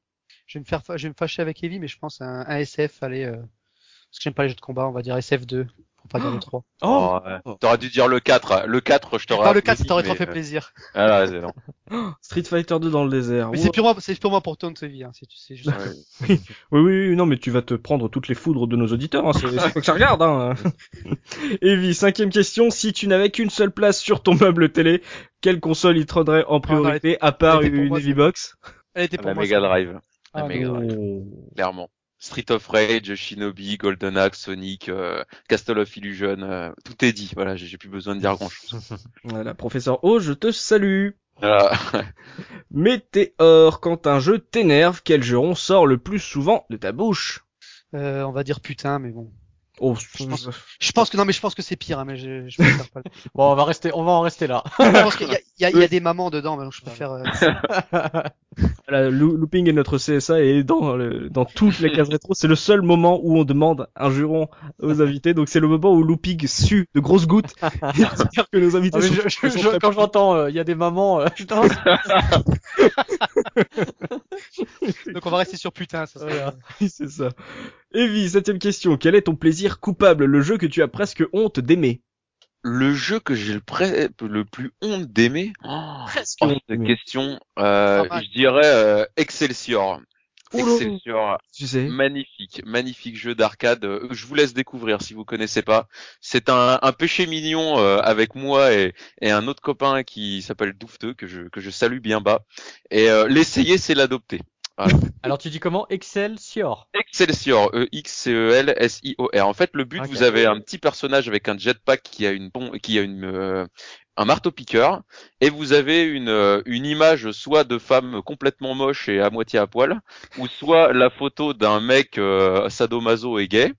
Je vais me faire, fa- je vais me fâcher avec Evie, mais je pense un, un SF, allez, euh, parce que j'aime pas les jeux de combat, on va dire SF2, pour pas dire le 3. Oh, ouais. T'aurais dû dire le 4. Le 4, je t'aurais Par le 4, applaudi, ça t'aurait trop fait euh, plaisir. Voilà, c'est non. *laughs* Street Fighter 2 dans le désert. Mais Oh. c'est purement, c'est purement pour ton Evie, hein, c'est, c'est juste. Ouais. *laughs* Oui, oui, oui, non, mais tu vas te prendre toutes les foudres de nos auditeurs, hein, c'est c'est que ça regarde. Hein. *laughs* Evie, cinquième question, si tu n'avais qu'une seule place sur ton meuble télé, quelle console il te rendrait en priorité, à part une moi, Heavy Box? Elle était La pour moi. Mega ça. Drive. La Ah, Mega Drive. clairement. Street of Rage, Shinobi, Golden Axe, Sonic, euh, Castle of Illusion, euh, tout est dit. Voilà, j'ai plus besoin de dire grand chose. *laughs* Voilà, professeur O, je te salue. Voilà. *laughs* Météor, quand un jeu t'énerve, quel juron sort le plus souvent de ta bouche? Euh, on va dire putain, mais bon. Oh, Je pense- Je pense que non, mais je pense que c'est pire, hein, mais je, je *laughs* préfère pas. Bon, on va rester, on va en rester là. je pense qu'il y y y a des mamans dedans, mais donc je préfère. euh, *laughs* Voilà, Loo- Looping est notre CSA et dans le, dans toutes les cases rétro, c'est le seul moment où on demande un juron aux invités. Donc c'est le moment où Looping sue de grosses gouttes. *laughs* J'espère que nos invités Ah, sont, je- sont quand j'entends, euh, il y a des mamans, euh, putain, *laughs* Donc on va rester sur putain. Ça Voilà. *laughs* Oui, c'est ça. Evie, septième question. Quel est ton plaisir coupable, le jeu que tu as presque honte d'aimer? Le jeu que j'ai le, pré- le plus honte d'aimer? Oh, Presque honte question. Euh, je dirais euh, Excelsior. Oula. Excelsior, Tu sais. magnifique, magnifique jeu d'arcade. Euh, Je vous laisse découvrir si vous connaissez pas. C'est un, un péché mignon euh, avec moi et, et un autre copain qui s'appelle Doufteux que je que je salue bien bas. Et euh, l'essayer, c'est l'adopter. *laughs* Alors tu dis comment? Excelsior. Excelsior, E E-X-C-E-L-S-I-O-R. En fait, le but, vous avez un petit personnage avec un jetpack qui a une qui a une euh, un marteau piqueur et vous avez une euh, une image soit de femme complètement moche et à moitié à poil ou soit la photo d'un mec euh, sadomaso et gay.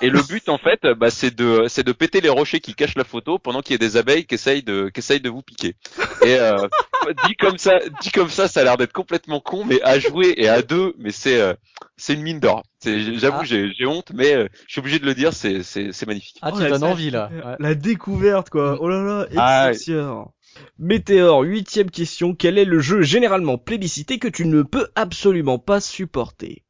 Et le but en fait, bah, c'est de c'est de péter les rochers qui cachent la photo pendant qu'il y a des abeilles qui essayent de qui essayent de vous piquer. Et euh, *laughs* dit comme ça, dit comme ça, ça a l'air d'être complètement con, mais à jouer et à deux, mais c'est euh, c'est une mine d'or. C'est- J'avoue, Ah. j'ai j'ai honte, mais euh, je suis obligé de le dire, c'est c'est c'est magnifique. Ah, Oh, tu la- donnes envie là. Ouais. La découverte, quoi. Oh là là, Ah. Météor, huitième question. Quel est le jeu généralement plébiscité que tu ne peux absolument pas supporter?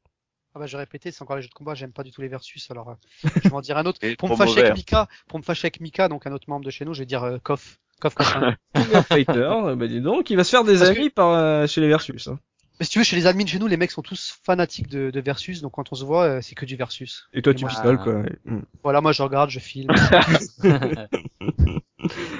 Ah bah je répétais, c'est encore les jeux de combat, j'aime pas du tout les versus, alors euh, *laughs* je vais en dire un autre. Pour me fâcher avec Mika, pour me fâcher avec Mika, donc un autre membre de chez nous, je vais dire euh, Koff. Koff Machin. *laughs* King of Fighter, bah dis donc, il va se faire des Parce que- amis par, euh, chez les Versus. hein. Mais si tu veux, chez les admins chez nous, les mecs sont tous fanatiques de, de versus, donc quand on se voit, euh, c'est que du versus. Et toi, Et tu moi, pistoles, quoi. ouais. Mm. Voilà, moi je regarde, je filme. *laughs*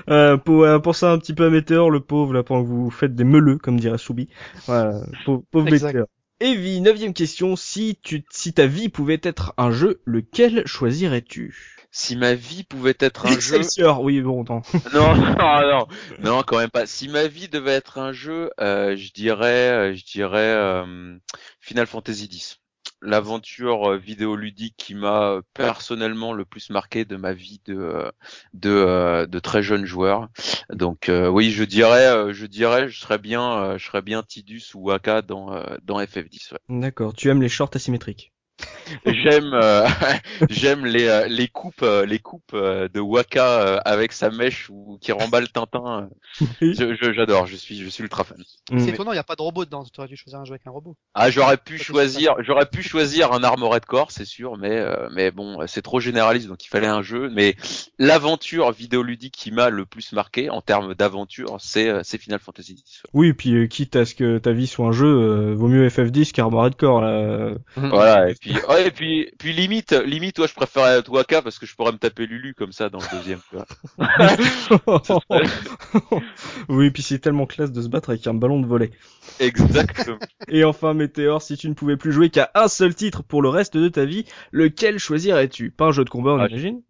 Euh, pour, euh, pour ça un petit peu à Météor, le pauvre, là, pendant que vous faites des meuleux, comme dirait Soubi. Voilà, pauvre, pauvre. Météor. Evie, neuvième question. Si tu, si ta vie pouvait être un jeu, lequel choisirais-tu? Si ma vie pouvait être un jeu, Excelsior, oui, bon, attends. *laughs* non, non, non, non, quand même pas. Si ma vie devait être un jeu, euh, je dirais, euh, je dirais euh, Final Fantasy X. L'aventure euh, vidéoludique qui m'a euh, personnellement le plus marqué de ma vie de euh, de, de très jeune joueur. Donc euh, oui, je dirais, je dirais, je serais bien, je serais bien Tidus ou Waka dans dans FF10. ouais. D'accord, tu aimes les shorts asymétriques? *laughs* J'aime euh, *laughs* j'aime les euh, les coupes euh, les coupes de Waka avec sa mèche ou qui remballe Tintin. Oui. Je- je- J'adore, je suis je suis ultra fan. C'est étonnant, il n'y a pas de robot dedans. Tu aurais dû choisir un jeu avec un robot. Ah, j'aurais pu Ça, choisir, j'aurais pu choisir un Armored Core, c'est sûr, mais euh, mais bon, c'est trop généraliste, donc il fallait un jeu. Mais l'aventure vidéoludique qui m'a le plus marqué en termes d'aventure, c'est c'est Final Fantasy X. Oui, puis euh, quitte à ce que ta vie soit un jeu, euh, vaut mieux FF10 qu'Armored Core, là. Voilà, et puis ouais, et puis puis limite limite, toi, je préférais Waka parce que je pourrais me taper Lulu comme ça dans le deuxième. tu vois. *laughs* oui, puis c'est tellement classe de se battre avec un ballon de volet. Exactement. *laughs* Et enfin, Météor, si tu ne pouvais plus jouer qu'à un seul titre pour le reste de ta vie, lequel choisirais-tu? Pas un jeu de combat, on Ah, imagine?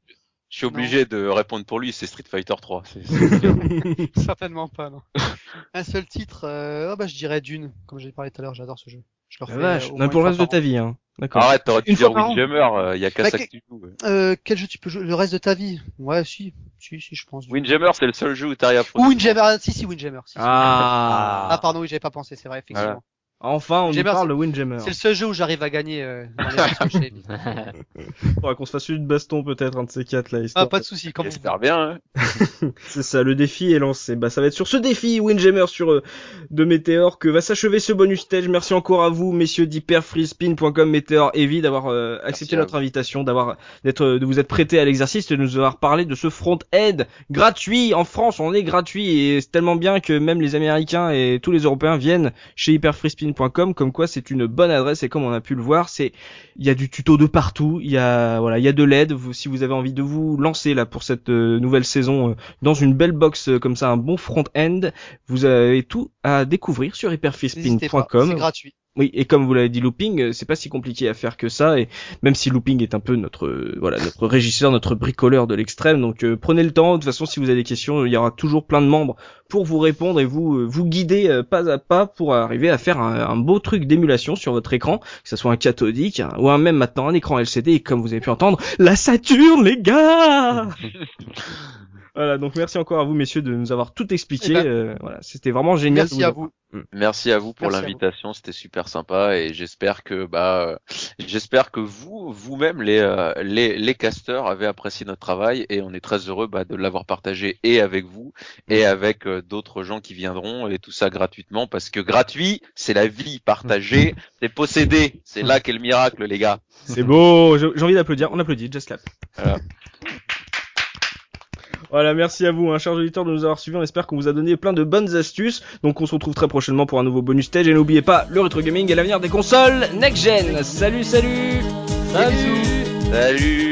Je suis obligé de répondre pour lui, c'est Street Fighter 3. c'est- c'est- *laughs* Certainement pas, non. un seul titre, euh, oh bah, je dirais Dune. Comme j'ai parlé tout à l'heure, j'adore ce jeu. Je le La refais. vache, euh, au non, pour le reste de ta vie, hein. D'accord. Arrête, t'aurais pu Une dire Windjammer, il y a qu'à Bah, ça que- que tu joues. ouais. Euh, quel jeu tu peux jouer? Le reste de ta vie? Ouais, si, si, si, je pense. Windjammer, c'est le seul jeu où t'arrives à Ou Windjammer, si, si, Windjammer. Si, si. Ah. Ah, pardon, oui, j'avais pas pensé, c'est vrai, effectivement. Enfin, on nous Windjammer, parle de Windjammer. C'est le seul jeu où j'arrive à gagner euh, dans les versions chez Epic. Faudra qu'on se fasse une baston peut-être, un de ces quatre là. Ah, pas de souci, comme J'espère bien. Hein. *laughs* C'est ça, le défi est lancé. Bah, ça va être sur ce défi, Windjammer sur euh, de Météor, que va s'achever ce bonus stage. Merci encore à vous, messieurs d'hyperfreespin.com, Météor Vi, d'avoir euh, accepté notre invitation, d'avoir d'être, de vous être prêté à l'exercice, et de nous avoir parlé de ce front-end gratuit. En France, on est gratuit et c'est tellement bien que même les Américains et tous les Européens viennent chez comme quoi c'est une bonne adresse et comme on a pu le voir, c'est il y a du tuto de partout, il y a voilà, il y a de l'aide. Vous- Si vous avez envie de vous lancer là pour cette euh, nouvelle saison euh, dans une belle box euh, comme ça, un bon front-end, vous avez tout à découvrir sur pas, c'est gratuit. Oui, et comme vous l'avez dit, Looping, euh, c'est pas si compliqué à faire que ça, et même si Looping est un peu notre, euh, voilà, notre régisseur, notre bricoleur de l'extrême, donc euh, prenez le temps. De toute façon, si vous avez des questions, il y aura toujours plein de membres pour vous répondre et vous euh, vous guider euh, pas à pas pour arriver à faire un, un beau truc d'émulation sur votre écran, que ce soit un cathodique ou un même maintenant un écran LCD, et comme vous avez pu entendre, la Saturne, les gars. *laughs* Voilà, donc merci encore à vous, messieurs, de nous avoir tout expliqué. Eh ben, euh, voilà, c'était vraiment génial. Merci à vous- vous. Merci à vous pour l'invitation, c'était super sympa et j'espère que bah euh, j'espère que vous vous-même les, euh, les les casteurs avez apprécié notre travail et on est très heureux bah, de l'avoir partagé et avec vous et avec euh, d'autres gens qui viendront et tout ça gratuitement parce que gratuit c'est la vie, partagé *laughs* c'est possédé, c'est là qu'est le miracle les gars. C'est beau, j'ai j'ai envie d'applaudir. On applaudit, just clap. Voilà. Voilà, merci à vous, hein, chers auditeurs, de nous avoir suivis. On espère qu'on vous a donné plein de bonnes astuces. Donc on se retrouve très prochainement pour un nouveau bonus stage. Et n'oubliez pas, le rétro gaming est l'avenir des consoles next gen. Salut, salut Salut Salut